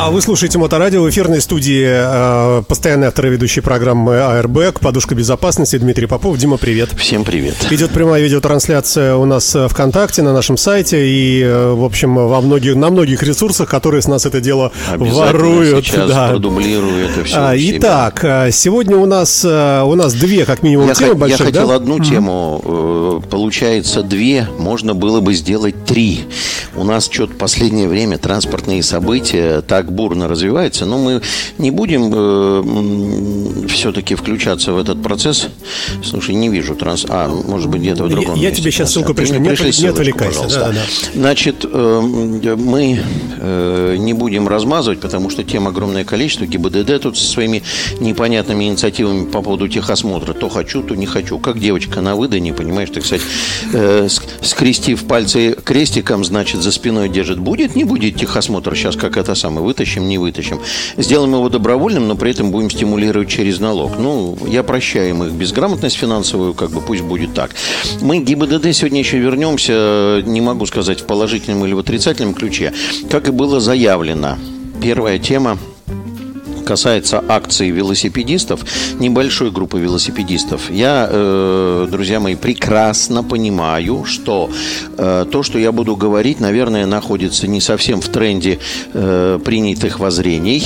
А вы слушаете Моторадио в эфирной студии э, постоянный автор и ведущий программы АРБ, подушка безопасности Дмитрий Попов. Дима, привет. Всем привет. Идет прямая видеотрансляция у нас ВКонтакте, на нашем сайте и, э, в общем, во многих, на многих ресурсах, которые с нас это дело воруют. сейчас да. продублирую это все. А, итак, э, сегодня у нас, э, у нас две, как минимум, я темы х- больших, Я хотел да? одну тему, получается две, можно было бы сделать три. У нас что-то последнее время транспортные события так бурно развивается, но мы не будем э, все-таки включаться в этот процесс. Слушай, не вижу транс... А, может быть, где-то в другом Я, я тебе сейчас ссылку пришлю. Не, не отвлекайся. Да, да. Значит, э, мы э, не будем размазывать, потому что тем огромное количество. ГИБДД тут со своими непонятными инициативами по поводу техосмотра. То хочу, то не хочу. Как девочка на выдане, понимаешь, так сказать, э, скрестив пальцы крестиком, значит, за спиной держит. Будет, не будет техосмотр сейчас, как это самое, вытащим, не вытащим. Сделаем его добровольным, но при этом будем стимулировать через налог. Ну, я прощаю им их безграмотность финансовую, как бы пусть будет так. Мы ГИБДД сегодня еще вернемся, не могу сказать в положительном или в отрицательном ключе. Как и было заявлено, первая тема касается акции велосипедистов, небольшой группы велосипедистов, я, э, друзья мои, прекрасно понимаю, что э, то, что я буду говорить, наверное, находится не совсем в тренде э, принятых воззрений,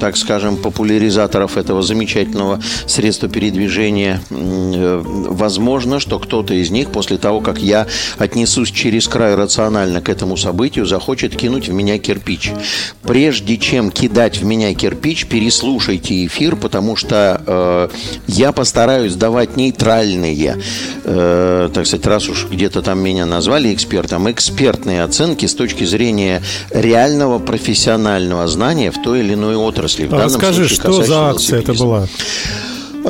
так скажем, популяризаторов этого замечательного средства передвижения. Возможно, что кто-то из них после того, как я отнесусь через край рационально к этому событию, захочет кинуть в меня кирпич. Прежде чем кидать в меня кирпич, Ильич, переслушайте эфир, потому что э, я постараюсь давать нейтральные, э, так сказать, раз уж где-то там меня назвали экспертом, экспертные оценки с точки зрения реального профессионального знания в той или иной отрасли. В а расскажи, случае, что за акция это была?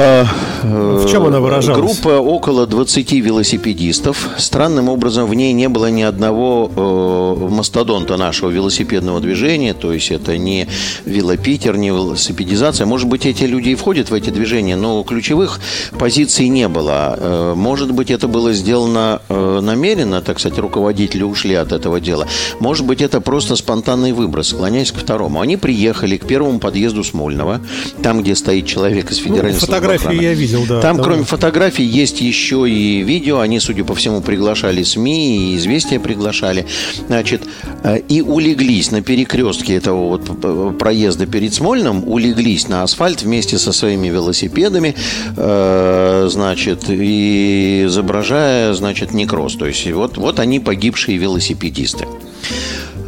А, в чем она выражалась? Группа около 20 велосипедистов. Странным образом в ней не было ни одного э, мастодонта нашего велосипедного движения. То есть это не велопитер, не велосипедизация. Может быть, эти люди и входят в эти движения, но ключевых позиций не было. Э, может быть, это было сделано э, намеренно, так сказать, руководители ушли от этого дела. Может быть, это просто спонтанный выброс, склоняясь к второму. Они приехали к первому подъезду Смольного, там, где стоит человек из ну, федерального ну, фотографии я видел, да. Там, кроме фотографий, есть еще и видео. Они, судя по всему, приглашали СМИ, и известия приглашали. Значит, э, и улеглись на перекрестке этого вот э, проезда перед Смольным, улеглись на асфальт вместе со своими велосипедами, э, значит, и изображая, значит, некроз. То есть вот, вот они погибшие велосипедисты.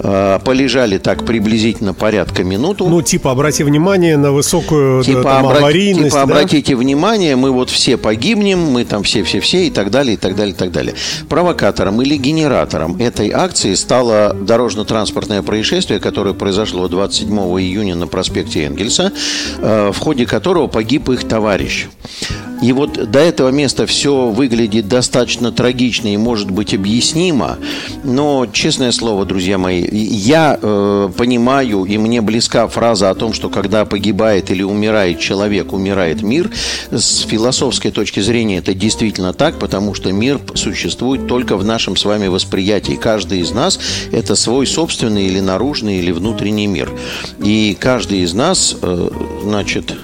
Э, полежали так приблизительно порядка минуту. Ну, типа, обрати внимание на высокую типа, там, обра... аварийность. Типа, да? обратите внимание, мы вот все погибнем, мы там все-все-все и так далее, и так далее, и так далее. Провокатором или генератором этой акции стало дорожно-транспортное происшествие, которое произошло 27 июня на проспекте Энгельса, э, в ходе которого погиб их товарищ. И вот до этого места все выглядит достаточно трагично и может быть объяснимо, но, честное слово, друзья мои, я э, понимаю, и мне близка фраза о том, что когда погибает или умирает человек, умирает мир. С философской точки зрения это действительно так, потому что мир существует только в нашем с вами восприятии. Каждый из нас – это свой собственный или наружный, или внутренний мир. И каждый из нас, э, значит,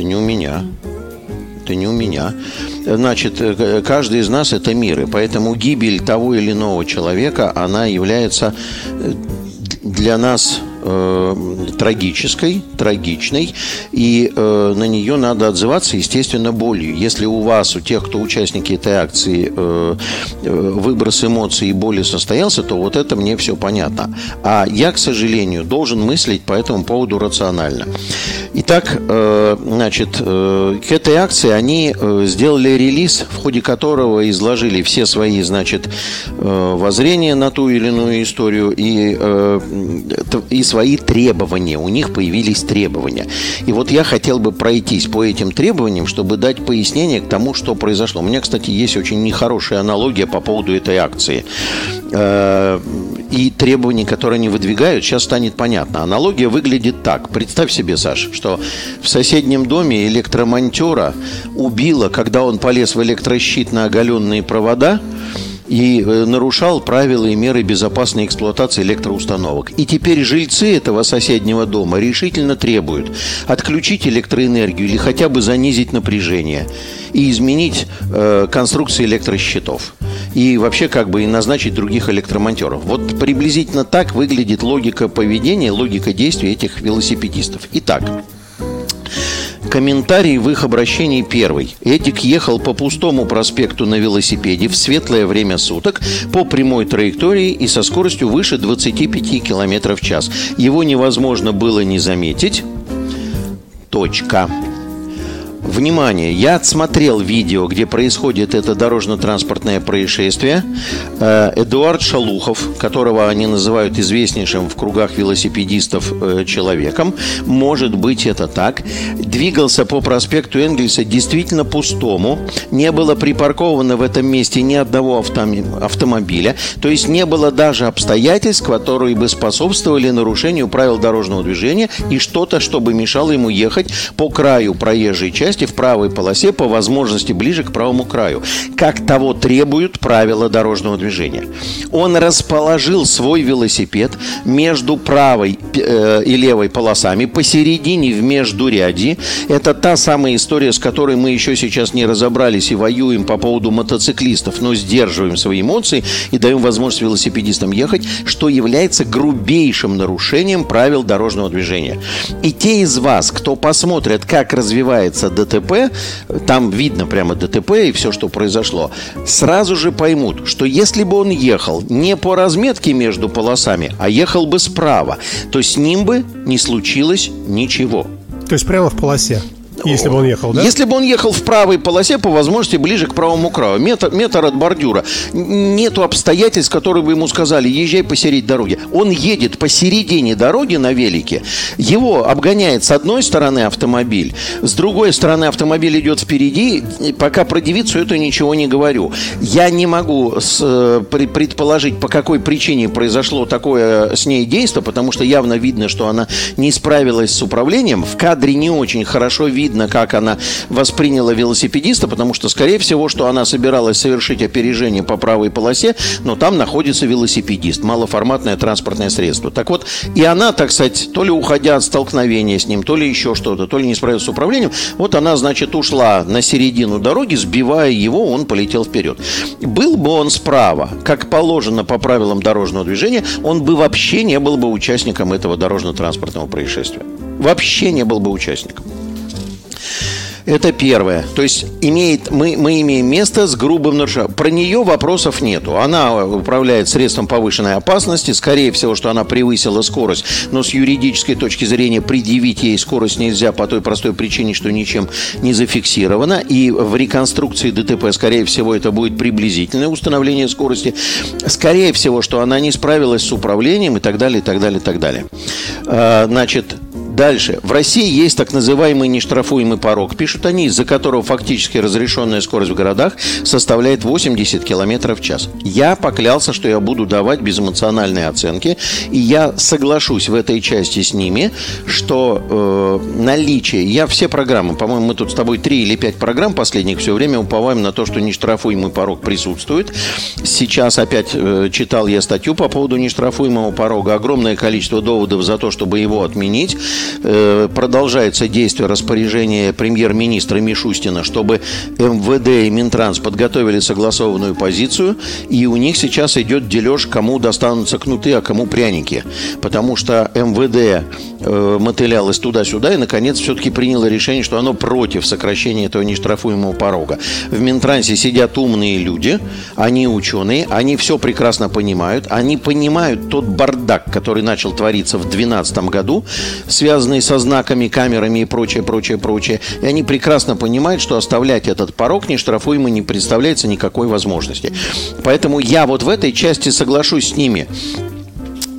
это не у меня это не у меня. Значит, э, каждый из нас это мир, и поэтому гибель того или иного человека, она является э, для нас э, трагической, трагичной, и э, на нее надо отзываться, естественно, болью. Если у вас, у тех, кто участники этой акции, э, э, выброс эмоций и боли состоялся, то вот это мне все понятно. А я, к сожалению, должен мыслить по этому поводу рационально. Итак, э, значит, э, к этой акции они э, сделали релиз, в ходе которого изложили все свои, значит, воззрения на ту или иную историю и, и свои требования. У них появились требования. И вот я хотел бы пройтись по этим требованиям, чтобы дать пояснение к тому, что произошло. У меня, кстати, есть очень нехорошая аналогия по поводу этой акции. Э, и требований, которые они выдвигают, сейчас станет понятно. Аналогия выглядит так. Представь себе, Саш, что в соседнем доме электромонтера убило, когда он полез в электрощит на оголенные провода, и э, нарушал правила и меры безопасной эксплуатации электроустановок. И теперь жильцы этого соседнего дома решительно требуют отключить электроэнергию или хотя бы занизить напряжение и изменить э, конструкцию электросчетов. И вообще как бы и назначить других электромонтеров. Вот приблизительно так выглядит логика поведения, логика действий этих велосипедистов. Итак, Комментарий в их обращении первый. Эдик ехал по пустому проспекту на велосипеде в светлое время суток по прямой траектории и со скоростью выше 25 км в час. Его невозможно было не заметить. Точка. Внимание, я отсмотрел видео, где происходит это дорожно-транспортное происшествие. Э, Эдуард Шалухов, которого они называют известнейшим в кругах велосипедистов э, человеком, может быть это так, двигался по проспекту Энгельса действительно пустому. Не было припарковано в этом месте ни одного автомобиля. То есть не было даже обстоятельств, которые бы способствовали нарушению правил дорожного движения и что-то, чтобы мешало ему ехать по краю проезжей части части в правой полосе, по возможности ближе к правому краю, как того требуют правила дорожного движения. Он расположил свой велосипед между правой э, и левой полосами, посередине в междуряди. Это та самая история, с которой мы еще сейчас не разобрались и воюем по поводу мотоциклистов, но сдерживаем свои эмоции и даем возможность велосипедистам ехать, что является грубейшим нарушением правил дорожного движения. И те из вас, кто посмотрят, как развивается ДТП, там видно прямо ДТП и все, что произошло, сразу же поймут, что если бы он ехал не по разметке между полосами, а ехал бы справа, то с ним бы не случилось ничего. То есть прямо в полосе? Если бы он ехал, да? Если бы он ехал в правой полосе, по возможности ближе к правому краю. Метр, метр от бордюра. Нету обстоятельств, которые бы ему сказали, езжай посередине дороги. Он едет посередине дороги на велике. Его обгоняет с одной стороны автомобиль, с другой стороны автомобиль идет впереди. Пока про девицу это ничего не говорю. Я не могу с, э, предположить, по какой причине произошло такое с ней действие, потому что явно видно, что она не справилась с управлением. В кадре не очень хорошо видно видно, как она восприняла велосипедиста, потому что, скорее всего, что она собиралась совершить опережение по правой полосе, но там находится велосипедист, малоформатное транспортное средство. Так вот, и она, так сказать, то ли уходя от столкновения с ним, то ли еще что-то, то ли не справилась с управлением, вот она, значит, ушла на середину дороги, сбивая его, он полетел вперед. Был бы он справа, как положено по правилам дорожного движения, он бы вообще не был бы участником этого дорожно-транспортного происшествия. Вообще не был бы участником. Это первое. То есть имеет, мы, мы имеем место с грубым нарушением. Про нее вопросов нету. Она управляет средством повышенной опасности. Скорее всего, что она превысила скорость. Но с юридической точки зрения предъявить ей скорость нельзя по той простой причине, что ничем не зафиксировано. И в реконструкции ДТП, скорее всего, это будет приблизительное установление скорости. Скорее всего, что она не справилась с управлением и так далее, и так далее, и так далее. А, значит, Дальше. В России есть так называемый нештрафуемый порог, пишут они, из-за которого фактически разрешенная скорость в городах составляет 80 км в час. Я поклялся, что я буду давать безэмоциональные оценки, и я соглашусь в этой части с ними, что э, наличие... Я все программы, по-моему, мы тут с тобой три или пять программ последних все время уповаем на то, что нештрафуемый порог присутствует. Сейчас опять э, читал я статью по поводу нештрафуемого порога. Огромное количество доводов за то, чтобы его отменить. Э, продолжается действие распоряжения премьер-министра Мишустина, чтобы МВД и Минтранс подготовили согласованную позицию, и у них сейчас идет дележ, кому достанутся кнуты, а кому пряники. Потому что МВД э, мотылялось туда-сюда и, наконец, все-таки приняло решение, что оно против сокращения этого нештрафуемого порога. В Минтрансе сидят умные люди, они ученые, они все прекрасно понимают, они понимают тот бардак, который начал твориться в 2012 году, связанный связанные со знаками, камерами и прочее, прочее, прочее. И они прекрасно понимают, что оставлять этот порог нештрафуемый не представляется никакой возможности. Поэтому я вот в этой части соглашусь с ними.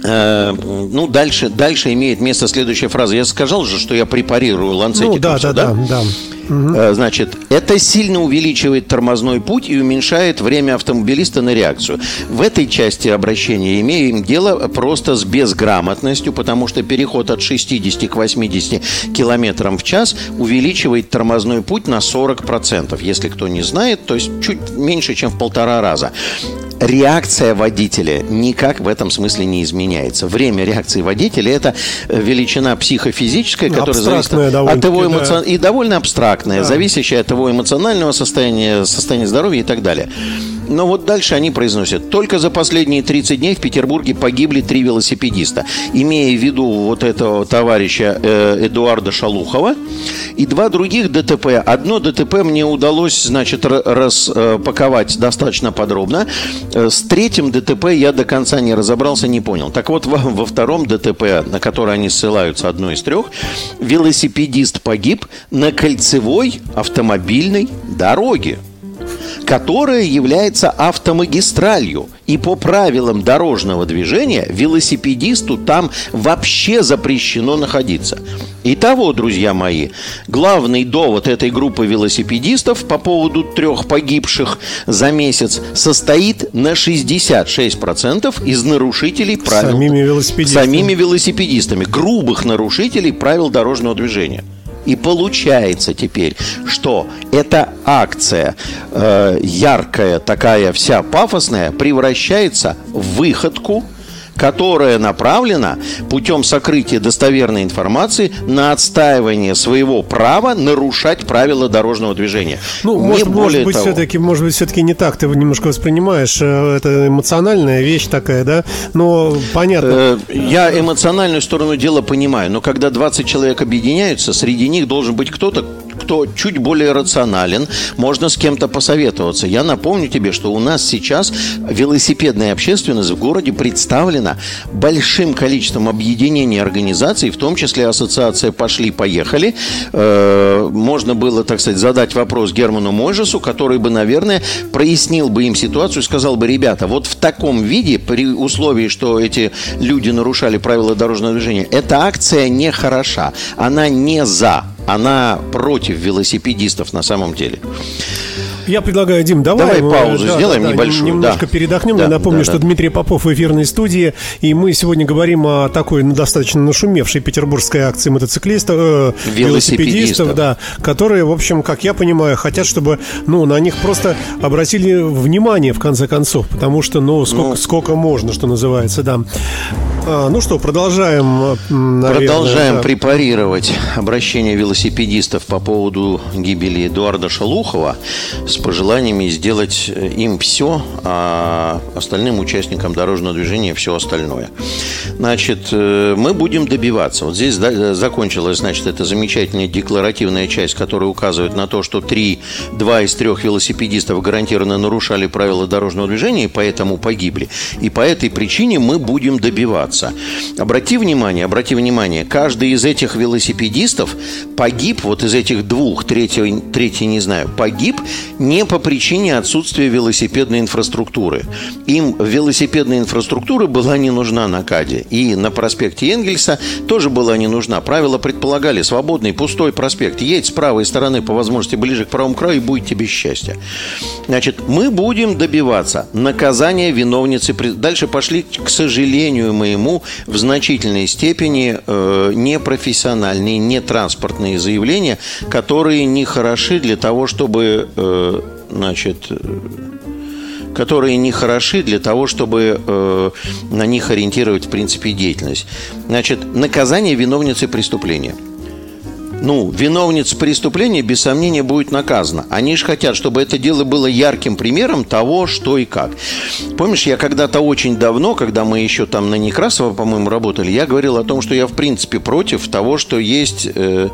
Э, ну, дальше, дальше имеет место следующая фраза. Я сказал же, что я препарирую ланцетиком. Ну, да, да, да, да. Угу. Значит, это сильно увеличивает тормозной путь и уменьшает время автомобилиста на реакцию. В этой части обращения имеем дело просто с безграмотностью, потому что переход от 60 к 80 километрам в час увеличивает тормозной путь на 40%. Если кто не знает, то есть чуть меньше, чем в полтора раза реакция водителя никак в этом смысле не изменяется. Время реакции водителя – это величина психофизическая, которая зависит от его эмоционального... Да. И довольно абстрактная, да. зависящая от его эмоционального состояния, состояния здоровья и так далее. Но вот дальше они произносят. Только за последние 30 дней в Петербурге погибли три велосипедиста. Имея в виду вот этого товарища э, Эдуарда Шалухова и два других ДТП. Одно ДТП мне удалось, значит, распаковать достаточно подробно. Э, с третьим ДТП я до конца не разобрался, не понял. Так вот, во, во втором ДТП, на который они ссылаются, одно из трех, велосипедист погиб на кольцевой автомобильной дороге которая является автомагистралью. И по правилам дорожного движения велосипедисту там вообще запрещено находиться. Итого, друзья мои, главный довод этой группы велосипедистов по поводу трех погибших за месяц состоит на 66% из нарушителей правил... Самими велосипедистами. Самими велосипедистами. Грубых нарушителей правил дорожного движения. И получается теперь, что эта акция э, яркая, такая вся пафосная, превращается в выходку которая направлена путем сокрытия достоверной информации на отстаивание своего права нарушать правила дорожного движения. Ну, не может, может быть, все-таки, может быть, все-таки не так ты немножко воспринимаешь. Э, это эмоциональная вещь такая, да? Но понятно. Э, я эмоциональную сторону дела понимаю, но когда 20 человек объединяются, среди них должен быть кто-то, кто чуть более рационален, можно с кем-то посоветоваться. Я напомню тебе, что у нас сейчас велосипедная общественность в городе представлена большим количеством объединений организаций, в том числе ассоциация «Пошли-поехали». Э, можно было, так сказать, задать вопрос Герману Мойжесу, который бы, наверное, прояснил бы им ситуацию сказал бы, ребята, вот в таком виде, при условии, что эти люди нарушали правила дорожного движения, эта акция не хороша, она не за она против велосипедистов на самом деле. Я предлагаю, Дим, давай, давай паузу да, сделаем да, небольшую. Немножко да. передохнем. Да, Я напомню, да, что да. Дмитрий Попов в эфирной студии, и мы сегодня говорим о такой ну, достаточно нашумевшей петербургской акции мотоциклистов, э, велосипедистов, велосипедистов, да, которые, в общем, как я понимаю, хотят, чтобы, ну, на них просто обратили внимание в конце концов, потому что, ну, сколько, ну, сколько можно, что называется, да. А, ну что, продолжаем. Наверное, продолжаем да. препарировать обращение велосипедистов по поводу гибели Эдуарда Шалухова с пожеланиями сделать э, им все, а остальным участникам дорожного движения все остальное. Значит, э, мы будем добиваться. Вот здесь закончилась, значит, эта замечательная декларативная часть, которая указывает на то, что три, два из трех велосипедистов гарантированно нарушали правила дорожного движения и поэтому погибли. И по этой причине мы будем добиваться. Обрати внимание, обрати внимание, каждый из этих велосипедистов погиб, вот из этих двух, третий, третий не знаю, погиб не по причине отсутствия велосипедной инфраструктуры. Им велосипедная инфраструктура была не нужна на КАДе. И на проспекте Энгельса тоже была не нужна. Правила предполагали свободный, пустой проспект. Едь с правой стороны, по возможности, ближе к правому краю, и будет тебе счастье. Значит, мы будем добиваться наказания виновницы. Дальше пошли, к сожалению, моему ему в значительной степени э, непрофессиональные, нетранспортные заявления, которые не хороши для того, чтобы, э, значит, э, которые не хороши для того, чтобы э, на них ориентировать, в принципе, деятельность. Значит, наказание виновницы преступления – ну, виновница преступления, без сомнения, будет наказана. Они же хотят, чтобы это дело было ярким примером того, что и как. Помнишь, я когда-то очень давно, когда мы еще там на Некрасово, по-моему, работали, я говорил о том, что я, в принципе, против того, что есть... Э,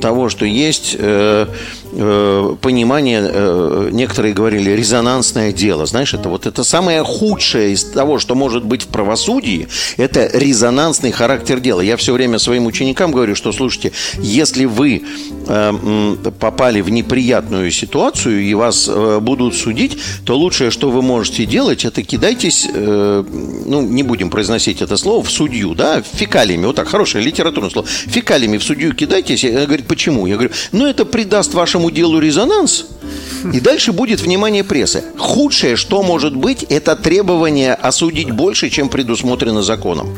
того, что есть э, э, понимание, э, некоторые говорили, резонансное дело. Знаешь, это вот это самое худшее из того, что может быть в правосудии, это резонансный характер дела. Я все время своим ученикам говорю, что, слушайте, если вы э, попали в неприятную ситуацию и вас будут судить, то лучшее, что вы можете делать, это кидайтесь, ну, не будем произносить это слово, в судью, да, фекалиями, вот так, хорошее литературное слово, фекалиями в судью кидайтесь. Я говорю, почему? Я говорю, ну, это придаст вашему делу резонанс, и дальше будет внимание прессы. Худшее, что может быть, это требование осудить больше, чем предусмотрено законом.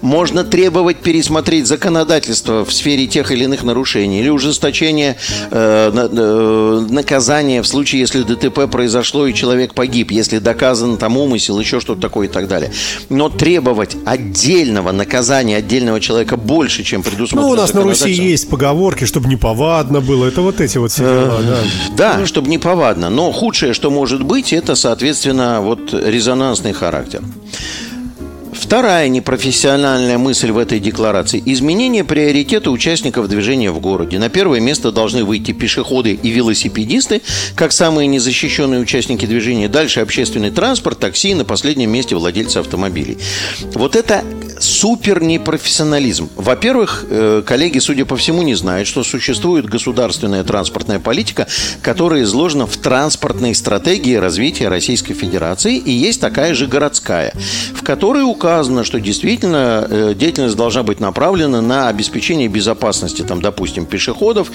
Можно требовать пересмотреть законодательство в сфере тех или иных нарушений или ужесточение э, э, наказания в случае, если ДТП произошло и человек погиб, если доказан там умысел, еще что-то такое и так далее. Но требовать отдельного наказания отдельного человека больше, чем предусмотрено Ну, у нас на Руси есть поговорки, чтобы неповадно было. Это вот эти вот все дела, да. Да, чтобы неповадно. Но худшее, что может быть, это, соответственно, вот резонансный характер. Вторая непрофессиональная мысль в этой декларации – изменение приоритета участников движения в городе. На первое место должны выйти пешеходы и велосипедисты, как самые незащищенные участники движения. Дальше общественный транспорт, такси, на последнем месте владельцы автомобилей. Вот это супер непрофессионализм. Во-первых, э, коллеги, судя по всему, не знают, что существует государственная транспортная политика, которая изложена в транспортной стратегии развития Российской Федерации, и есть такая же городская, в которой указано, что действительно э, деятельность должна быть направлена на обеспечение безопасности, там, допустим, пешеходов,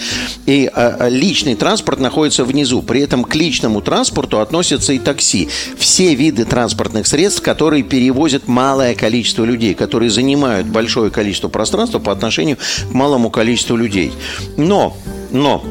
и э, личный транспорт находится внизу. При этом к личному транспорту относятся и такси. Все виды транспортных средств, которые перевозят малое количество людей, которые которые занимают большое количество пространства по отношению к малому количеству людей. Но, но,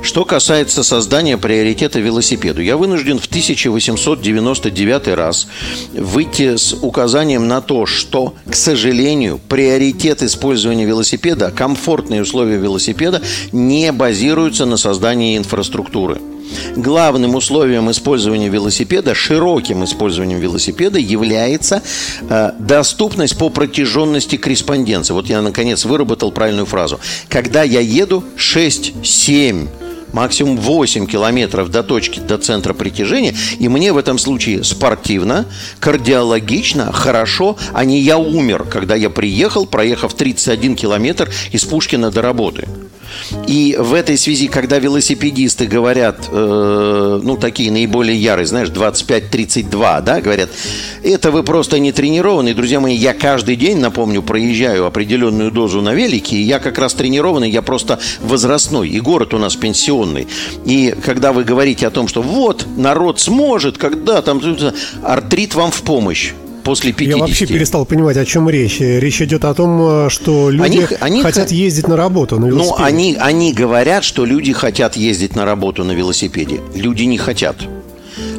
что касается создания приоритета велосипеду, я вынужден в 1899 раз выйти с указанием на то, что, к сожалению, приоритет использования велосипеда, комфортные условия велосипеда не базируются на создании инфраструктуры. Главным условием использования велосипеда, широким использованием велосипеда является э, доступность по протяженности корреспонденции. Вот я, наконец, выработал правильную фразу. Когда я еду 6-7 максимум 8 километров до точки, до центра притяжения, и мне в этом случае спортивно, кардиологично, хорошо, а не я умер, когда я приехал, проехав 31 километр из Пушкина до работы. И в этой связи, когда велосипедисты говорят, э, ну, такие наиболее ярые, знаешь, 25-32, да, говорят, это вы просто не тренированные. Друзья мои, я каждый день, напомню, проезжаю определенную дозу на велике, и я как раз тренированный, я просто возрастной, и город у нас пенсионный. И когда вы говорите о том, что вот, народ сможет, когда там артрит вам в помощь, после 50. Я вообще перестал понимать, о чем речь. Речь идет о том, э, что люди они, они хотят ездить на работу на велосипеде. Ну, они, они говорят, что люди хотят ездить на работу на велосипеде. Люди не хотят.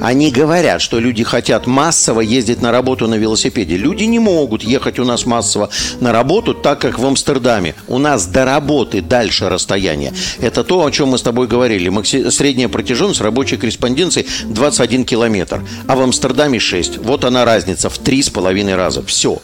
Они говорят, что люди хотят массово ездить на работу на велосипеде. Люди не могут ехать у нас массово на работу, так как в Амстердаме. У нас до работы дальше расстояние. Это то, о чем мы с тобой говорили. Средняя протяженность рабочей корреспонденции 21 километр, а в Амстердаме 6. Вот она разница в 3,5 раза. Все.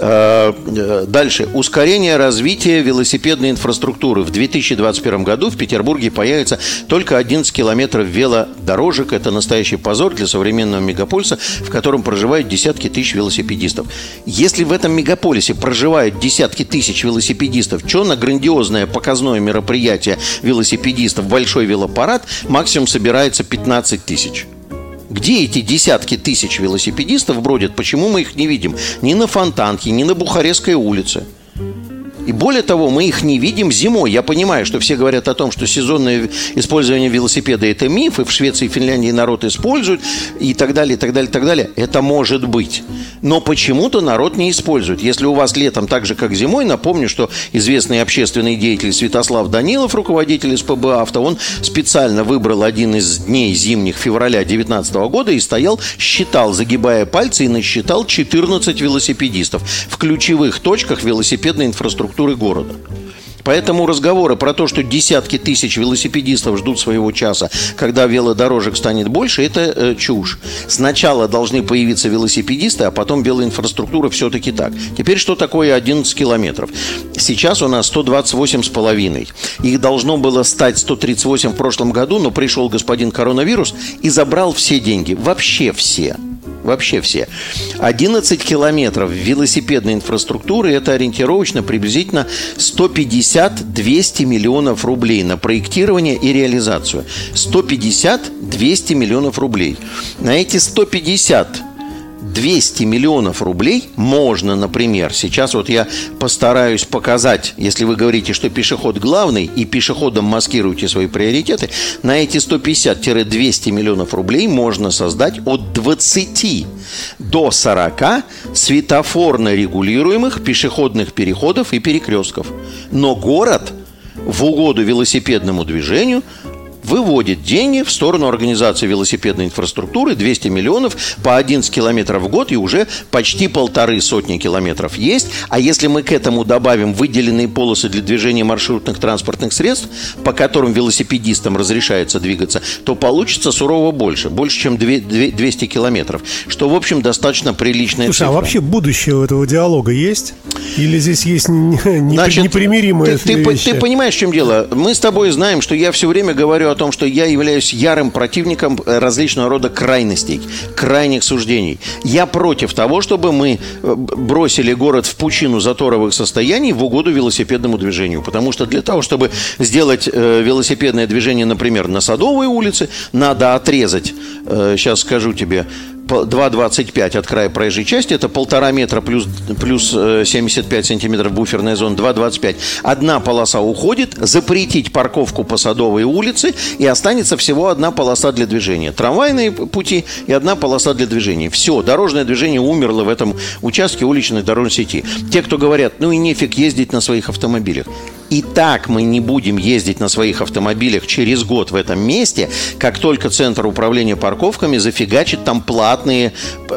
Э, э, дальше. Ускорение развития велосипедной инфраструктуры. В 2021 году в Петербурге появится только 11 километров велодорожек. Это настоящий позор позор для современного мегаполиса, в котором проживают десятки тысяч велосипедистов. Если в этом мегаполисе проживают десятки тысяч велосипедистов, что на грандиозное показное мероприятие велосипедистов, большой велопарад, максимум собирается 15 тысяч. Где эти десятки тысяч велосипедистов бродят? Почему мы их не видим? Ни на Фонтанке, ни на Бухарестской улице. И более того, мы их не видим зимой. Я понимаю, что все говорят о том, что сезонное использование велосипеда – это миф, и в Швеции и Финляндии народ использует, и так далее, и так далее, и так далее. Это может быть. Но почему-то народ не использует. Если у вас летом так же, как зимой, напомню, что известный общественный деятель Святослав Данилов, руководитель СПБ «Авто», он специально выбрал один из дней зимних февраля 2019 года и стоял, считал, загибая пальцы, и насчитал 14 велосипедистов в ключевых точках велосипедной инфраструктуры инфраструктуры города. Поэтому разговоры про то, что десятки тысяч велосипедистов ждут своего часа, когда велодорожек станет больше, это э, чушь. Сначала должны появиться велосипедисты, а потом велоинфраструктура все-таки так. Теперь что такое 11 километров? Сейчас у нас 128 с половиной. Их должно было стать 138 в прошлом году, но пришел господин коронавирус и забрал все деньги. Вообще все вообще все. 11 километров велосипедной инфраструктуры – это ориентировочно приблизительно 150-200 миллионов рублей на проектирование и реализацию. 150-200 миллионов рублей. На эти 150 200 миллионов рублей можно, например, сейчас вот я постараюсь показать, если вы говорите, что пешеход главный и пешеходом маскируете свои приоритеты, на эти 150-200 миллионов рублей можно создать от 20 до 40 светофорно регулируемых пешеходных переходов и перекрестков. Но город в угоду велосипедному движению – выводит деньги в сторону организации велосипедной инфраструктуры 200 миллионов по 11 километров в год и уже почти полторы сотни километров есть. А если мы к этому добавим выделенные полосы для движения маршрутных транспортных средств, по которым велосипедистам разрешается двигаться, то получится сурово больше, больше, чем 200 километров, что, в общем, достаточно приличная Слушай, цифра. а вообще будущее у этого диалога есть? Или здесь есть непримиримые ты, ты, ты понимаешь, в чем дело? Мы с тобой знаем, что я все время говорю о том, что я являюсь ярым противником э, различного рода крайностей, крайних суждений. Я против того, чтобы мы э, бросили город в пучину заторовых состояний в угоду велосипедному движению. Потому что для того, чтобы сделать э, велосипедное движение, например, на Садовой улице, надо отрезать, сейчас скажу тебе, 2,25 от края проезжей части, это полтора метра плюс, плюс 75 э, сантиметров буферная зона, 2,25. Одна полоса уходит, запретить парковку по Садовой улице, и останется всего одна полоса для движения. Трамвайные пути и одна полоса для движения. Все, дорожное движение умерло в этом участке уличной дорожной сети. Те, кто говорят, ну и нефиг ездить на своих автомобилях и так мы не будем ездить на своих автомобилях через год в этом месте, как только Центр управления парковками зафигачит там платные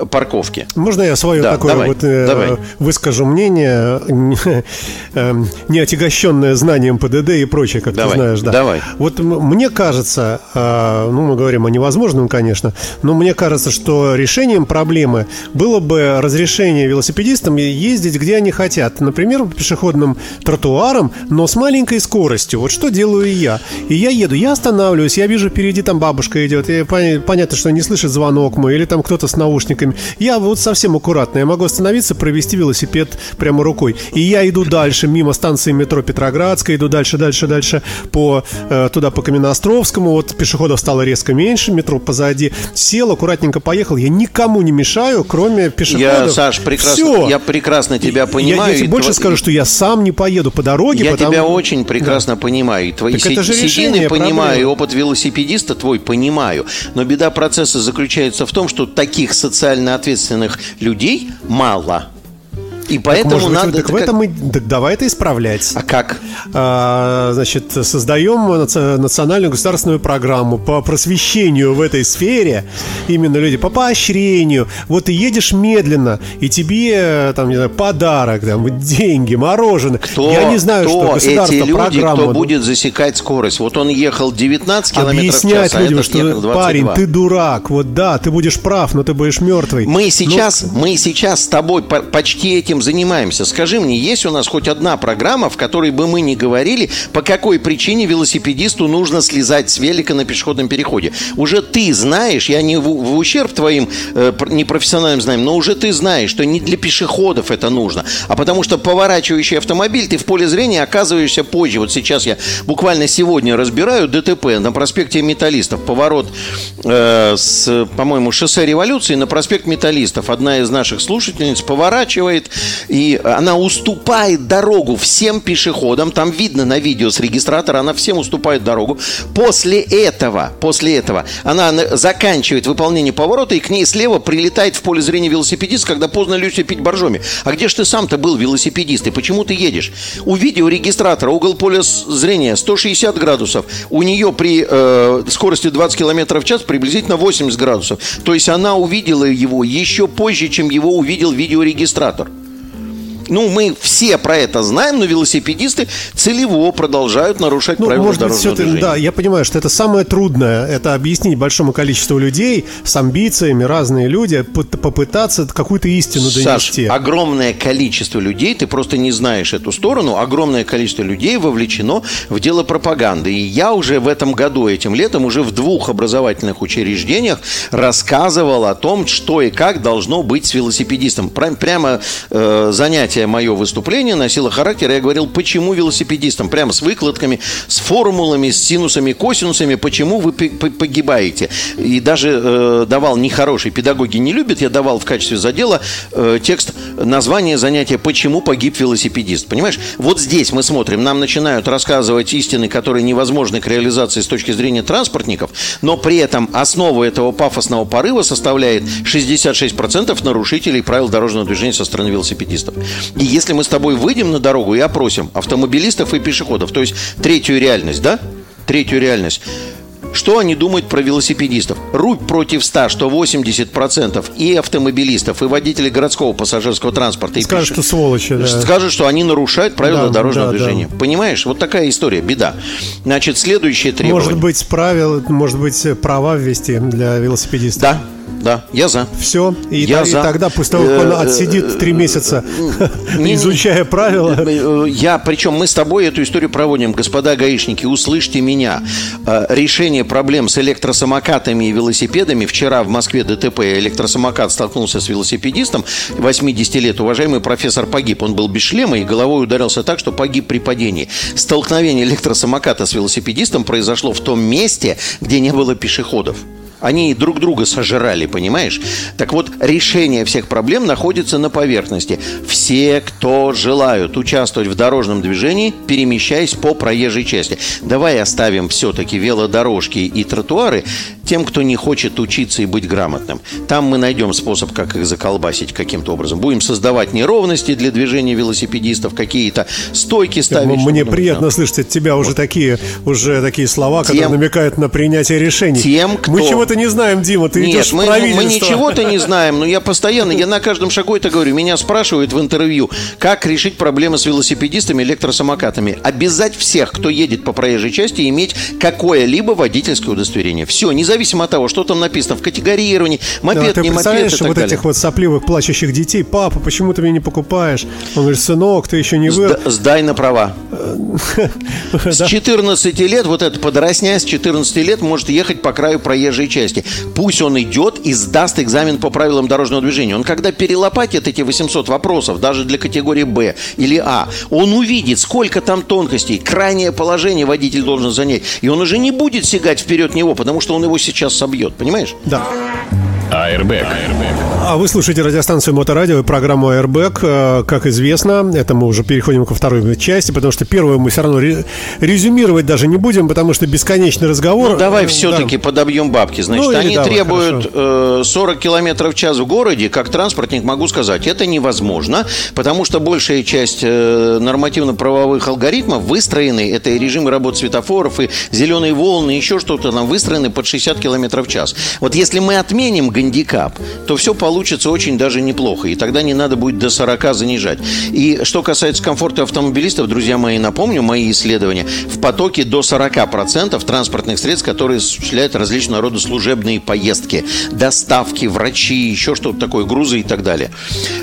парковки. Можно я свое да, такое давай, вот э, давай. выскажу мнение, э, не отягощенное знанием ПДД и прочее, как давай, ты знаешь, да. Давай. Вот мне кажется, э, ну мы говорим о невозможном, конечно, но мне кажется, что решением проблемы было бы разрешение велосипедистам ездить где они хотят, например, по пешеходным тротуарам, но с маленькой скоростью. Вот что делаю я. И я еду, я останавливаюсь, я вижу впереди там бабушка идет, и понятно, что не слышит звонок мой, или там кто-то с наушниками. Я вот совсем аккуратно, я могу остановиться, провести велосипед прямо рукой. И я иду дальше, мимо станции метро Петроградская, иду дальше, дальше, дальше по э, туда по Каменноостровскому. Вот пешеходов стало резко меньше, метро позади. Сел, аккуратненько поехал. Я никому не мешаю, кроме пешеходов. Я, Саш, прекрасно, Все. я прекрасно тебя понимаю. Я, я тебе больше тв... скажу, что я сам не поеду по дороге, я потому тебя очень прекрасно да. понимаю. И твои так это же седины понимаю, и опыт велосипедиста твой понимаю. Но беда процесса заключается в том, что таких социально ответственных людей мало. И поэтому так, надо... Быть, так в этом мы... Так давай это исправлять. А как? А, значит, создаем национальную государственную программу по просвещению в этой сфере. Именно люди, по поощрению. Вот ты едешь медленно, и тебе, там, не знаю, подарок, там, деньги, мороженое. Кто, Я не знаю, кто что государство эти люди, программу... кто будет засекать скорость? Вот он ехал 19 километров Объяснять в час, а людям, что, парень, ты дурак. Вот да, ты будешь прав, но ты будешь мертвый. Мы сейчас, но... мы сейчас с тобой почти этим этим занимаемся. Скажи мне, есть у нас хоть одна программа, в которой бы мы не говорили, по какой причине велосипедисту нужно слезать с велика на пешеходном переходе? Уже ты знаешь, я не в, в ущерб твоим э, непрофессиональным знаниям, но уже ты знаешь, что не для пешеходов это нужно, а потому что поворачивающий автомобиль, ты в поле зрения оказываешься позже. Вот сейчас я буквально сегодня разбираю ДТП на проспекте Металлистов. Поворот э, с, по-моему, шоссе Революции на проспект Металлистов. Одна из наших слушательниц поворачивает и она уступает дорогу всем пешеходам. Там видно на видео с регистратора, она всем уступает дорогу. После этого, после этого она заканчивает выполнение поворота, и к ней слева прилетает в поле зрения велосипедист, когда поздно Люся пить боржоми. А где ж ты сам-то был велосипедист, и почему ты едешь? У видеорегистратора угол поля зрения 160 градусов. У нее при э, скорости 20 км в час приблизительно 80 градусов. То есть она увидела его еще позже, чем его увидел видеорегистратор. Ну, мы все про это знаем, но велосипедисты целево продолжают нарушать ну, правила может дорожного быть, движения. Да, я понимаю, что это самое трудное, это объяснить большому количеству людей с амбициями, разные люди, попытаться какую-то истину Саш, донести. огромное количество людей, ты просто не знаешь эту сторону, огромное количество людей вовлечено в дело пропаганды. И я уже в этом году, этим летом, уже в двух образовательных учреждениях рассказывал о том, что и как должно быть с велосипедистом. Прямо э, занятие мое выступление носило характер, я говорил, почему велосипедистам, прямо с выкладками, с формулами, с синусами, косинусами, почему вы погибаете. И даже э, давал нехороший, педагоги не любят, я давал в качестве задела э, текст название занятия «Почему погиб велосипедист». Понимаешь? Вот здесь мы смотрим, нам начинают рассказывать истины, которые невозможны к реализации с точки зрения транспортников, но при этом основу этого пафосного порыва составляет 66% нарушителей правил дорожного движения со стороны велосипедистов. И если мы с тобой выйдем на дорогу и опросим автомобилистов и пешеходов, то есть третью реальность, да? Третью реальность. Что они думают про велосипедистов? Рубь против 100, что 80% и автомобилистов, и водителей городского пассажирского транспорта. Скажут, что сволочи, да. Скажут, что они нарушают правила да, дорожного да, движения. Да. Понимаешь? Вот такая история, беда. Значит, следующее требование. Может быть, правил, может быть, права ввести для велосипедистов. Да, да, я за. Все, и, я и за. тогда, после того, как он э, отсидит три месяца, изучая правила. Э, я, причем мы с тобой эту историю проводим, господа гаишники, услышьте меня. Э, решение проблем с электросамокатами и велосипедами. Вчера в Москве ДТП электросамокат столкнулся с велосипедистом 80 лет. Уважаемый профессор погиб. Он был без шлема и головой ударился так, что погиб при падении. Столкновение электросамоката с велосипедистом произошло в том месте, где не было пешеходов. Они друг друга сожрали, понимаешь? Так вот, решение всех проблем находится на поверхности. Все, кто желают участвовать в дорожном движении, перемещаясь по проезжей части. Давай оставим все-таки велодорожки и тротуары тем, кто не хочет учиться и быть грамотным. Там мы найдем способ, как их заколбасить каким-то образом. Будем создавать неровности для движения велосипедистов, какие-то стойки ставить. Мне приятно там. слышать от тебя уже такие, уже такие слова, тем, которые намекают на принятие решений. Тем, кто... Мы чего-то не знаем, Дима, ты Нет, идешь мы, в правительство. мы ничего-то не знаем, но я постоянно, я на каждом шагу это говорю. Меня спрашивают в интервью, как решить проблемы с велосипедистами, электросамокатами. Обязать всех, кто едет по проезжей части, иметь какое-либо водительское удостоверение. Все, не независимо от того, что там написано в категорировании, мопед, да, не мопед и так вот далее. этих вот сопливых плачущих детей, папа, почему ты меня не покупаешь? Он говорит, сынок, ты еще не вы... Сдай на права. С 14 лет, вот это подросня с 14 лет может ехать по краю проезжей части. Пусть он идет и сдаст экзамен по правилам дорожного движения. Он когда перелопатит эти 800 вопросов, даже для категории Б или А, он увидит, сколько там тонкостей, крайнее положение водитель должен занять. И он уже не будет сигать вперед него, потому что он его сейчас собьет, понимаешь? Да. Airbag. А вы слушаете радиостанцию Моторадио и программу Airbag. Э, как известно, это мы уже переходим ко второй части, потому что первую мы все равно резюмировать даже не будем, потому что бесконечный разговор. Ну, давай все-таки да. подобьем бабки. Значит, ну, они давай, требуют э, 40 километров в час в городе. Как транспортник могу сказать, это невозможно, потому что большая часть э, нормативно-правовых алгоритмов выстроены, это и режимы работы светофоров, и зеленые волны, еще что-то там выстроены под 60 километров в час. Вот если мы отменим гандикап, то все получится очень даже неплохо. И тогда не надо будет до 40 занижать. И что касается комфорта автомобилистов, друзья мои, напомню мои исследования. В потоке до 40% транспортных средств, которые осуществляют различного рода служебные поездки, доставки, врачи, еще что-то такое, грузы и так далее.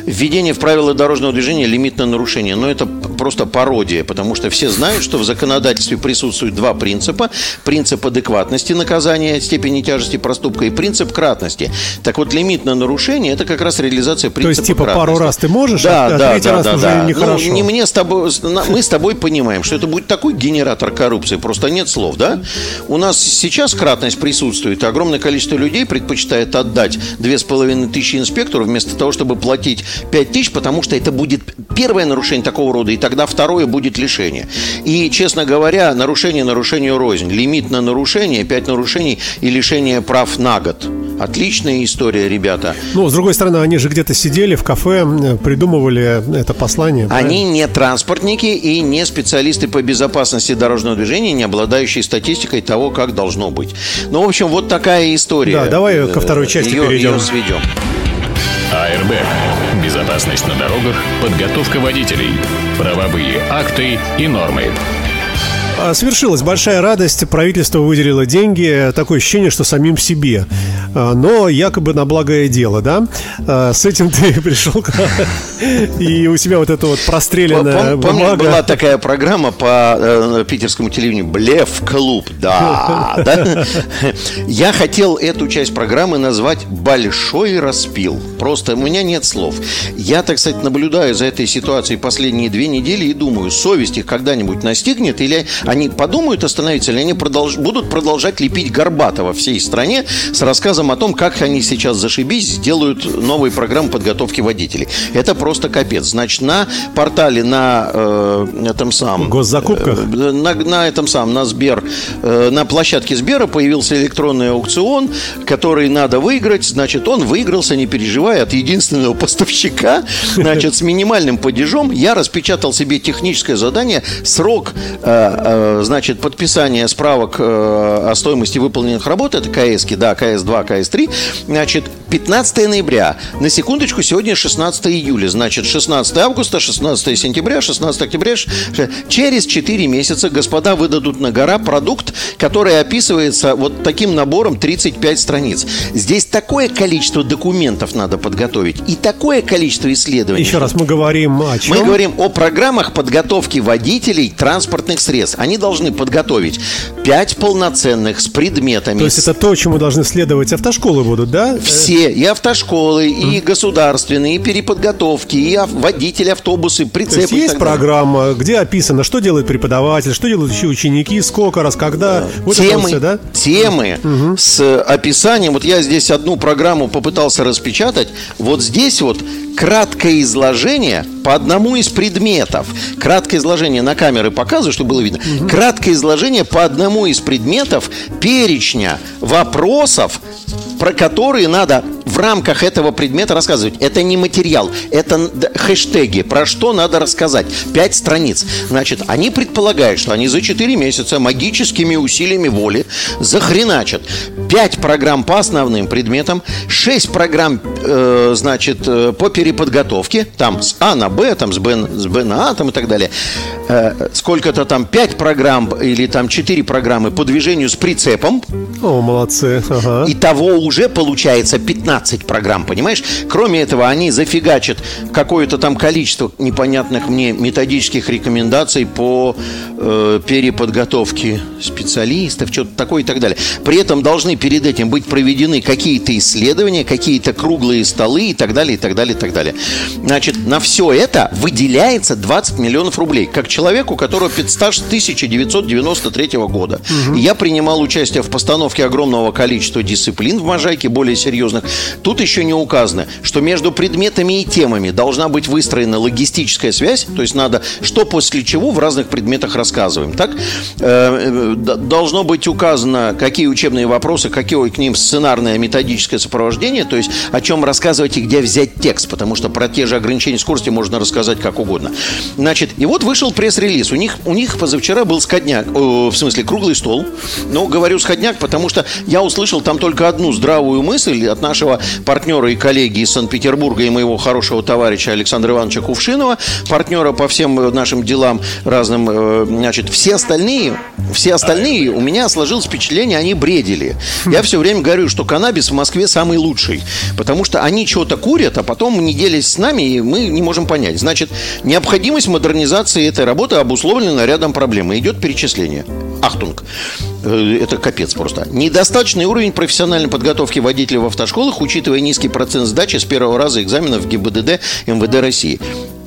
Введение в правила дорожного движения лимит на нарушение. Но это просто пародия, потому что все знают, что в законодательстве присутствуют два принципа. Принцип адекватности наказания, степени тяжести проступка и принцип кратности. Так вот, лимит на нарушение – это как раз реализация принципа То есть, типа, кратности. пару раз ты можешь, да, а да, третий да, раз да, уже да. нехорошо. Ну, не мне с тобой, мы с тобой понимаем, что это будет такой генератор коррупции, просто нет слов, да? У нас сейчас кратность присутствует, и огромное количество людей предпочитает отдать две с половиной тысячи инспектору вместо того, чтобы платить пять тысяч, потому что это будет первое нарушение такого рода, и тогда второе будет лишение. И, честно говоря, нарушение нарушению рознь. Лимит на нарушение, пять нарушений и лишение прав на год. Отличная история, ребята. Ну, с другой стороны, они же где-то сидели в кафе, придумывали это послание. Они правильно? не транспортники и не специалисты по безопасности дорожного движения, не обладающие статистикой того, как должно быть. Ну, в общем, вот такая история. Да, давай ко второй части ее, перейдем. Ее сведем. Airbag. Безопасность на дорогах, подготовка водителей, правовые акты и нормы. А, свершилась большая радость, правительство выделило деньги, такое ощущение, что самим себе. А, но якобы на благое дело, да? А, с этим ты пришел и у себя вот это вот простреленная бумага. была такая программа по э, питерскому телевидению «Блеф-клуб», да, да. Я хотел эту часть программы назвать «Большой распил». Просто у меня нет слов. Я, так сказать, наблюдаю за этой ситуацией последние две недели и думаю, совесть их когда-нибудь настигнет или они подумают остановиться, или они продолж... будут продолжать лепить Горбатова всей стране с рассказом о том, как они сейчас зашибись, сделают новые программы подготовки водителей. Это просто капец. Значит, на портале, на э, этом самом... Госзакупках? Э, на, на этом самом, на Сбер, э, на площадке Сбера появился электронный аукцион, который надо выиграть. Значит, он выигрался, не переживая, от единственного поставщика, значит, с минимальным падежом. Я распечатал себе техническое задание, срок э, Э, значит, подписание справок э, о стоимости выполненных работ, это КС, да, КС-2, КС-3, значит, 15 ноября. На секундочку, сегодня 16 июля. Значит, 16 августа, 16 сентября, 16 октября. Через 4 месяца господа выдадут на гора продукт, который описывается вот таким набором 35 страниц. Здесь такое количество документов надо подготовить и такое количество исследований. Еще раз мы говорим о чем? Мы говорим о программах подготовки водителей транспортных средств. Они должны подготовить 5 полноценных с предметами. То есть это то, чему должны следовать автошколы будут, да? Все и автошколы, и государственные, и переподготовки, и водители, автобусы, прицепы. То есть есть программа, где описано, что делает преподаватель, что делают еще ученики, сколько раз, когда. Да. Вот темы, все, да? темы угу. с описанием. Вот я здесь одну программу попытался распечатать. Вот здесь вот краткое изложение по одному из предметов. Краткое изложение на камеры показываю, чтобы было видно. Угу. Краткое изложение по одному из предметов перечня вопросов, про которые надо в рамках этого предмета рассказывать. Это не материал, это хэштеги, про что надо рассказать. Пять страниц. Значит, они предполагают, что они за 4 месяца магическими усилиями воли захреначат пять программ по основным предметам, шесть программ, э, значит, э, по переподготовке, там с А на Б, там с Б, с Б на А, там и так далее. Э, сколько-то там пять программ или там четыре программы по движению с прицепом. О, молодцы. Ага. того уже получается 15 15 программ, понимаешь? Кроме этого, они зафигачат какое-то там количество непонятных мне методических рекомендаций по э, переподготовке специалистов, что-то такое и так далее. При этом должны перед этим быть проведены какие-то исследования, какие-то круглые столы и так далее, и так далее, и так далее. Значит, на все это выделяется 20 миллионов рублей. Как человеку, у которого стаж 1993 года. Угу. я принимал участие в постановке огромного количества дисциплин в Можайке, более серьезных. Тут еще не указано, что между предметами и темами должна быть выстроена логистическая связь, то есть надо, что после чего в разных предметах рассказываем. Так, э, э должно быть указано, какие учебные вопросы, какие к ним сценарное методическое сопровождение, то есть о чем рассказывать и где взять текст, потому что про те же ограничения скорости можно рассказать как угодно. Значит, и вот вышел пресс-релиз. У них, у них позавчера был сходняк, в смысле круглый стол. Но говорю сходняк, потому что я услышал там только одну здравую мысль от нашего партнера и коллеги из Санкт-Петербурга и моего хорошего товарища Александра Ивановича Кувшинова, партнера по всем э, нашим делам разным. Э, значит, все остальные, все остальные у меня сложилось впечатление, они бредили. Я все время говорю, что каннабис в Москве самый лучший, потому что они что-то курят, а потом не делись с нами, и мы не можем понять. Значит, необходимость модернизации этой работы обусловлена рядом проблем. И идет перечисление. Ахтунг. Э, это капец просто. Недостаточный уровень профессиональной подготовки водителей в автошколах, учитывая низкий процент сдачи с первого раза экзаменов в ГИБДД МВД России.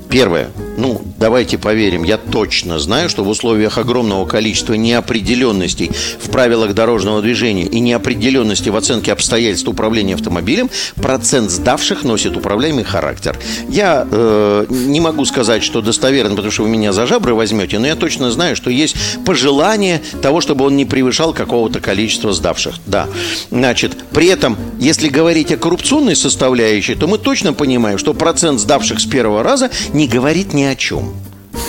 Первое. Ну, давайте поверим, я точно знаю, что в условиях огромного количества неопределенностей в правилах дорожного движения и неопределенности в оценке обстоятельств управления автомобилем, процент сдавших носит управляемый характер. Я э, не могу сказать, что достоверно, потому что вы меня за жабры возьмете, но я точно знаю, что есть пожелание того, чтобы он не превышал какого-то количества сдавших. Да. Значит, при этом, если говорить о коррупционной составляющей, то мы точно понимаем, что процент сдавших с первого раза не говорит ни о чем.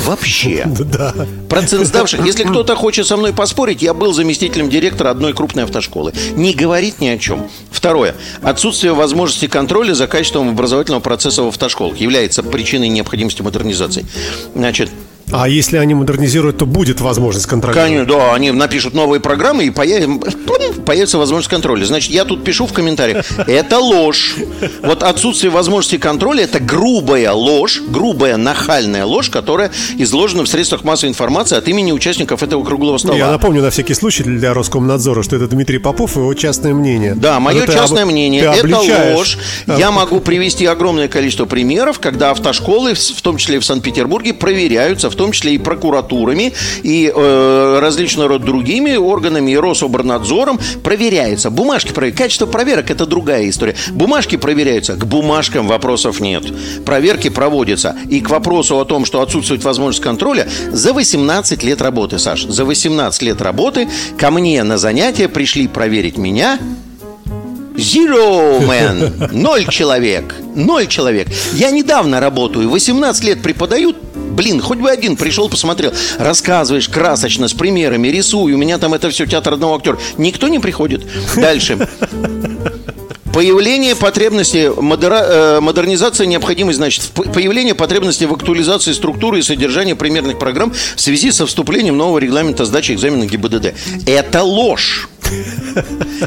Вообще. Да. Процент сдавших. Если кто-то хочет со мной поспорить, я был заместителем директора одной крупной автошколы. Не говорит ни о чем. Второе. Отсутствие возможности контроля за качеством образовательного процесса в автошколах является причиной необходимости модернизации. Значит, а если они модернизируют, то будет возможность контролировать? Конечно, да, они напишут новые программы и появится возможность контроля. Значит, я тут пишу в комментариях, это ложь. Вот отсутствие возможности контроля – это грубая ложь, грубая нахальная ложь, которая изложена в средствах массовой информации от имени участников этого круглого стола. Я напомню на всякий случай для Роскомнадзора, что это Дмитрий Попов и его частное мнение. Да, мое это частное об... мнение – это ложь. Я могу привести огромное количество примеров, когда автошколы, в том числе и в Санкт-Петербурге, проверяются в том числе и прокуратурами, и э, различного рода другими органами, и Рособорнадзором, проверяется. Бумажки проверяются. Качество проверок – это другая история. Бумажки проверяются. К бумажкам вопросов нет. Проверки проводятся. И к вопросу о том, что отсутствует возможность контроля, за 18 лет работы, Саш, за 18 лет работы ко мне на занятия пришли проверить меня Zero man. Ноль человек. Ноль человек. Я недавно работаю, 18 лет преподаю, Блин, хоть бы один пришел, посмотрел. Рассказываешь красочно, с примерами, рисую. У меня там это все театр одного актера. Никто не приходит. Дальше. Появление потребности, модера, э, модернизация необходимость, значит, появление потребности в актуализации структуры и содержания примерных программ в связи со вступлением нового регламента сдачи экзамена ГИБДД. Это ложь.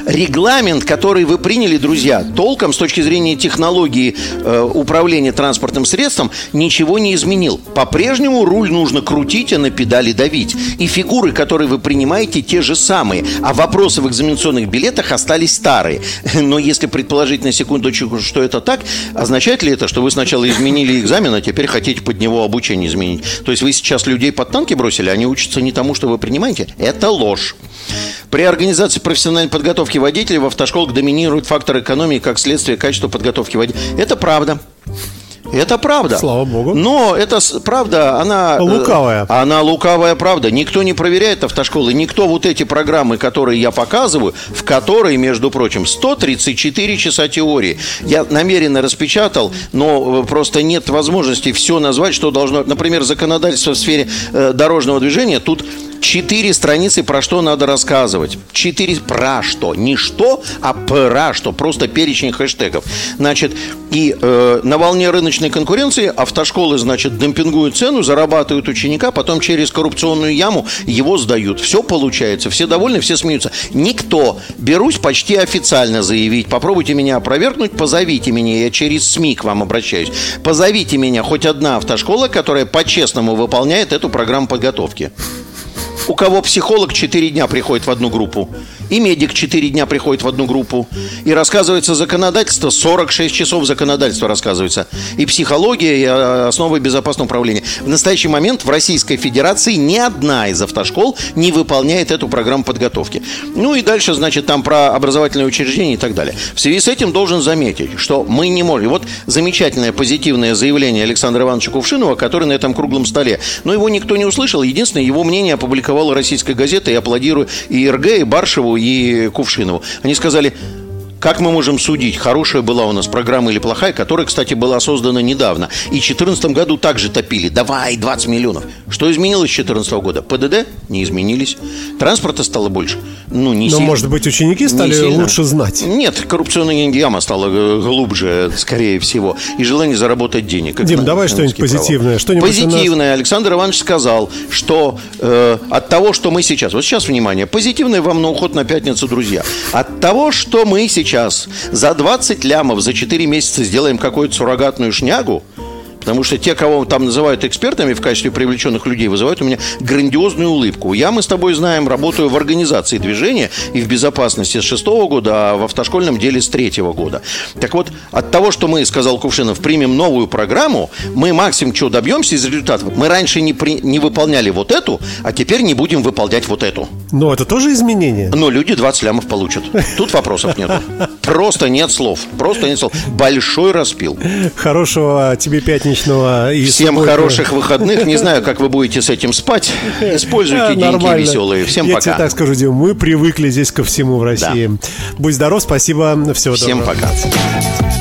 Регламент, который вы приняли, друзья, толком с точки зрения технологии э, управления транспортным средством ничего не изменил. По-прежнему руль нужно крутить, а на педали давить. И фигуры, которые вы принимаете, те же самые. А вопросы в экзаменационных билетах остались старые. Но если предположить на секундочку, что это так, означает ли это, что вы сначала изменили экзамен, а теперь хотите под него обучение изменить? То есть вы сейчас людей под танки бросили, они учатся не тому, что вы принимаете? Это ложь. При организации профессиональной подготовки водителей в автошколах доминирует фактор экономии как следствие качества подготовки водителей. Это правда. Это правда. Слава богу. Но это правда, она... Э, лукавая. Она лукавая правда. Никто не проверяет автошколы. Никто вот эти программы, которые я показываю, в которой, между прочим, 134 часа теории. Я намеренно распечатал, но э, просто нет возможности все назвать, что должно... Например, законодательство в сфере э, дорожного движения. Тут Четыре страницы про что надо рассказывать. Четыре про что. Не что, а про что. Просто перечень хэштегов. Значит, и э, на волне рыночной конкуренции автошколы, значит, демпингуют цену, зарабатывают ученика, потом через коррупционную яму его сдают. Все получается. Все довольны, все смеются. Никто. Берусь почти официально заявить. Попробуйте меня опровергнуть, позовите меня. Я через СМИ к вам обращаюсь. Позовите меня хоть одна автошкола, которая по-честному выполняет эту программу подготовки у кого психолог 4 дня приходит в одну группу, и медик 4 дня приходит в одну группу, и рассказывается законодательство, 46 часов законодательства рассказывается, и психология, и а, основы безопасного управления. В настоящий момент в Российской Федерации ни одна из автошкол не выполняет эту программу подготовки. Ну и дальше, значит, там про образовательные учреждения и так далее. В связи с этим должен заметить, что мы не можем. Вот замечательное позитивное заявление Александра Ивановича Кувшинова, который на этом круглом столе. Но его никто не услышал. Единственное, его мнение опубликовал опубликовала российская газета, и аплодирую и РГ, и Баршеву, и Кувшинову. Они сказали, как мы можем судить, хорошая была у нас программа или плохая, которая, кстати, была создана недавно. И в 2014 году также топили. Давай, 20 миллионов. Что изменилось с 2014 года? ПДД? Не изменились. Транспорта стало больше? Ну, не Но, сильно. может быть, ученики стали лучше знать? Нет, коррупционная яма стала э, глубже, скорее всего. И желание заработать денег. Дим, давай что-нибудь позитивное. Что-нибудь позитивное. Нас... Александр Иванович сказал, что э, от того, что мы сейчас... Вот сейчас, внимание. Позитивное вам на уход на пятницу, друзья. От того, что мы сейчас сейчас за 20 лямов за 4 месяца сделаем какую-то суррогатную шнягу, Потому что те, кого там называют экспертами в качестве привлеченных людей, вызывают у меня грандиозную улыбку. Я, мы с тобой знаем, работаю в организации движения и в безопасности с шестого года, а в автошкольном деле с третьего года. Так вот, от того, что мы, сказал Кувшинов, примем новую программу, мы максимум чего добьемся из результатов. Мы раньше не, при, не выполняли вот эту, а теперь не будем выполнять вот эту. Но это тоже изменение. Но люди 20 лямов получат. Тут вопросов нет. Просто нет слов. Просто нет слов. Большой распил. Хорошего тебе пятницы праздничного. И Всем субботы. хороших выходных. Не знаю, как вы будете с этим спать. Используйте деньги веселые. Всем Я пока. Я тебе так скажу, Дим, мы привыкли здесь ко всему в России. Да. Будь здоров, спасибо. Всего Всем доброго. пока.